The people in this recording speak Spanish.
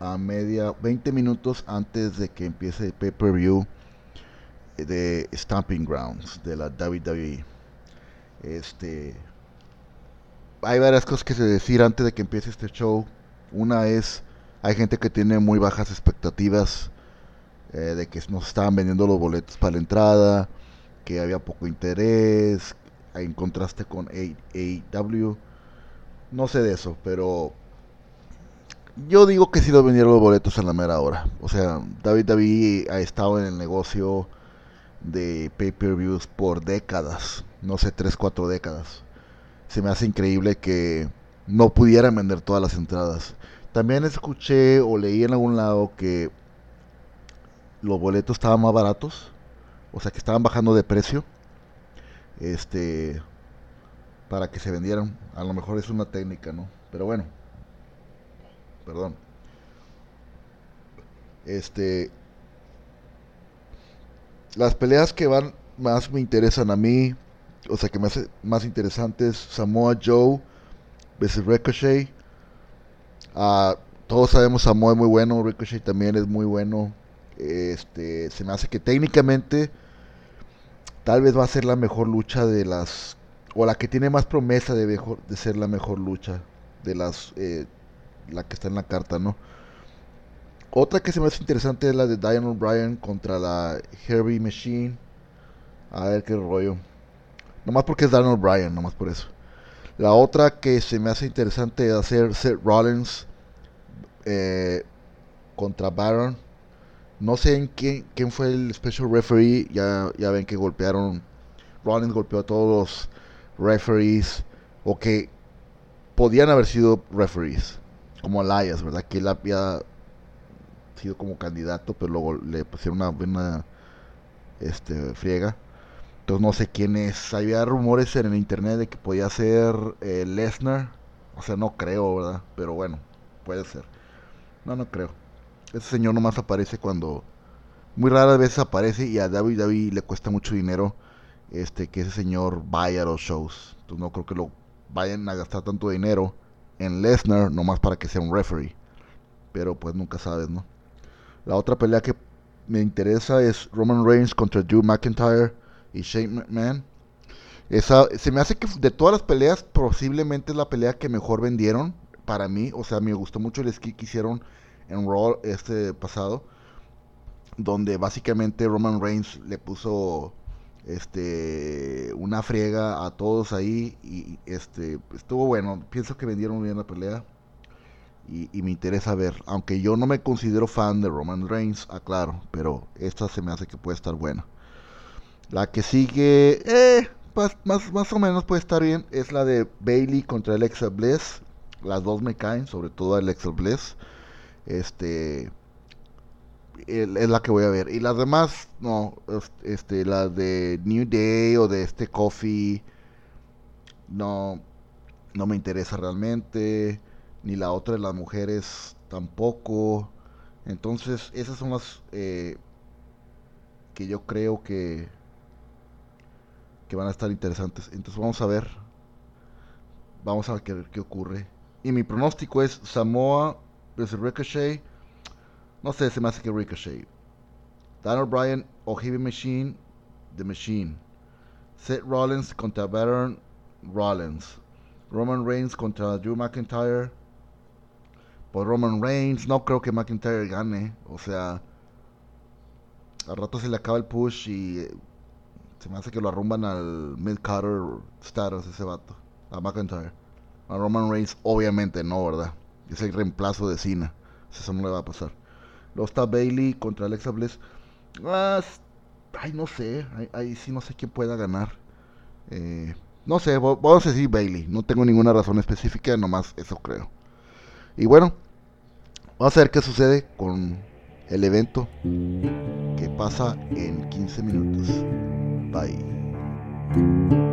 a media 20 minutos antes de que empiece el pay-per-view de Stamping Grounds de la WWE. Este hay varias cosas que se decir antes de que empiece este show. Una es hay gente que tiene muy bajas expectativas eh, de que nos estaban vendiendo los boletos para la entrada, que había poco interés en contraste con AEW. No sé de eso, pero yo digo que sí lo vendieron los boletos en la mera hora. O sea, David David ha estado en el negocio de pay-per-views por décadas. No sé, 3, 4 décadas. Se me hace increíble que no pudieran vender todas las entradas. También escuché o leí en algún lado que los boletos estaban más baratos. O sea, que estaban bajando de precio. Este. Para que se vendieran. A lo mejor es una técnica, ¿no? Pero bueno perdón. Este. Las peleas que van más me interesan a mí, o sea que me hace más interesantes, Samoa Joe versus Ricochet. Uh, todos sabemos Samoa es muy bueno, Ricochet también es muy bueno. Este, se me hace que técnicamente tal vez va a ser la mejor lucha de las o la que tiene más promesa de, mejor, de ser la mejor lucha de las eh, la que está en la carta, ¿no? Otra que se me hace interesante es la de Diane O'Brien contra la Herbie Machine. A ver qué rollo. Nomás porque es Diane O'Brien, nomás por eso. La otra que se me hace interesante es hacer Seth Rollins eh, contra Baron. No sé en quién, quién fue el special referee. Ya, ya ven que golpearon. Rollins golpeó a todos los referees. O que podían haber sido referees como Elias, ¿verdad? Que él había sido como candidato, pero luego le pusieron una buena este, friega. Entonces no sé quién es. Había rumores en el internet de que podía ser eh, Lesnar. O sea, no creo, ¿verdad? Pero bueno, puede ser. No, no creo. Ese señor nomás aparece cuando... Muy raras veces aparece y a David David le cuesta mucho dinero este que ese señor vaya a los shows. Entonces no creo que lo vayan a gastar tanto dinero en Lesnar, nomás para que sea un referee. Pero pues nunca sabes, ¿no? La otra pelea que me interesa es Roman Reigns contra Drew McIntyre y Shane McMahon. Esa, se me hace que de todas las peleas, posiblemente es la pelea que mejor vendieron para mí. O sea, me gustó mucho el ski que hicieron en Raw este pasado. Donde básicamente Roman Reigns le puso este una friega a todos ahí y este estuvo bueno. Pienso que vendieron bien la pelea y, me interesa ver aunque yo no me considero fan de Roman Reigns aclaro pero esta se me hace que puede estar buena. La que sigue eh, más, más o menos puede estar bien es la de Bailey contra Alexa Bliss. Las dos me caen sobre todo Alexa Bliss. Este es la que voy a ver. Y las demás, no, este, las de New Day o de este Coffee, no, no me interesa realmente. Ni la otra de las mujeres tampoco. Entonces, esas son las eh, que yo creo que, que van a estar interesantes. Entonces, vamos a ver. Vamos a ver qué, qué ocurre. Y mi pronóstico es Samoa versus Ricochet no sé, se me hace que Ricochet. Dan O'Brien o Heavy Machine, The Machine. Seth Rollins contra Baron Rollins. Roman Reigns contra Drew McIntyre. Por Roman Reigns, no creo que McIntyre gane. O sea, al rato se le acaba el push y eh, se me hace que lo arrumban al Mid Carter status ese vato. A McIntyre. A Roman Reigns, obviamente no, ¿verdad? Es el reemplazo de Cena. Eso no le va a pasar. Está Bailey contra Alexa Bliss. Ah, ay, no sé. Ahí sí no sé quién pueda ganar. Eh, no sé, vamos a decir Bailey. No tengo ninguna razón específica, nomás eso creo. Y bueno, vamos a ver qué sucede con el evento que pasa en 15 minutos. Bye.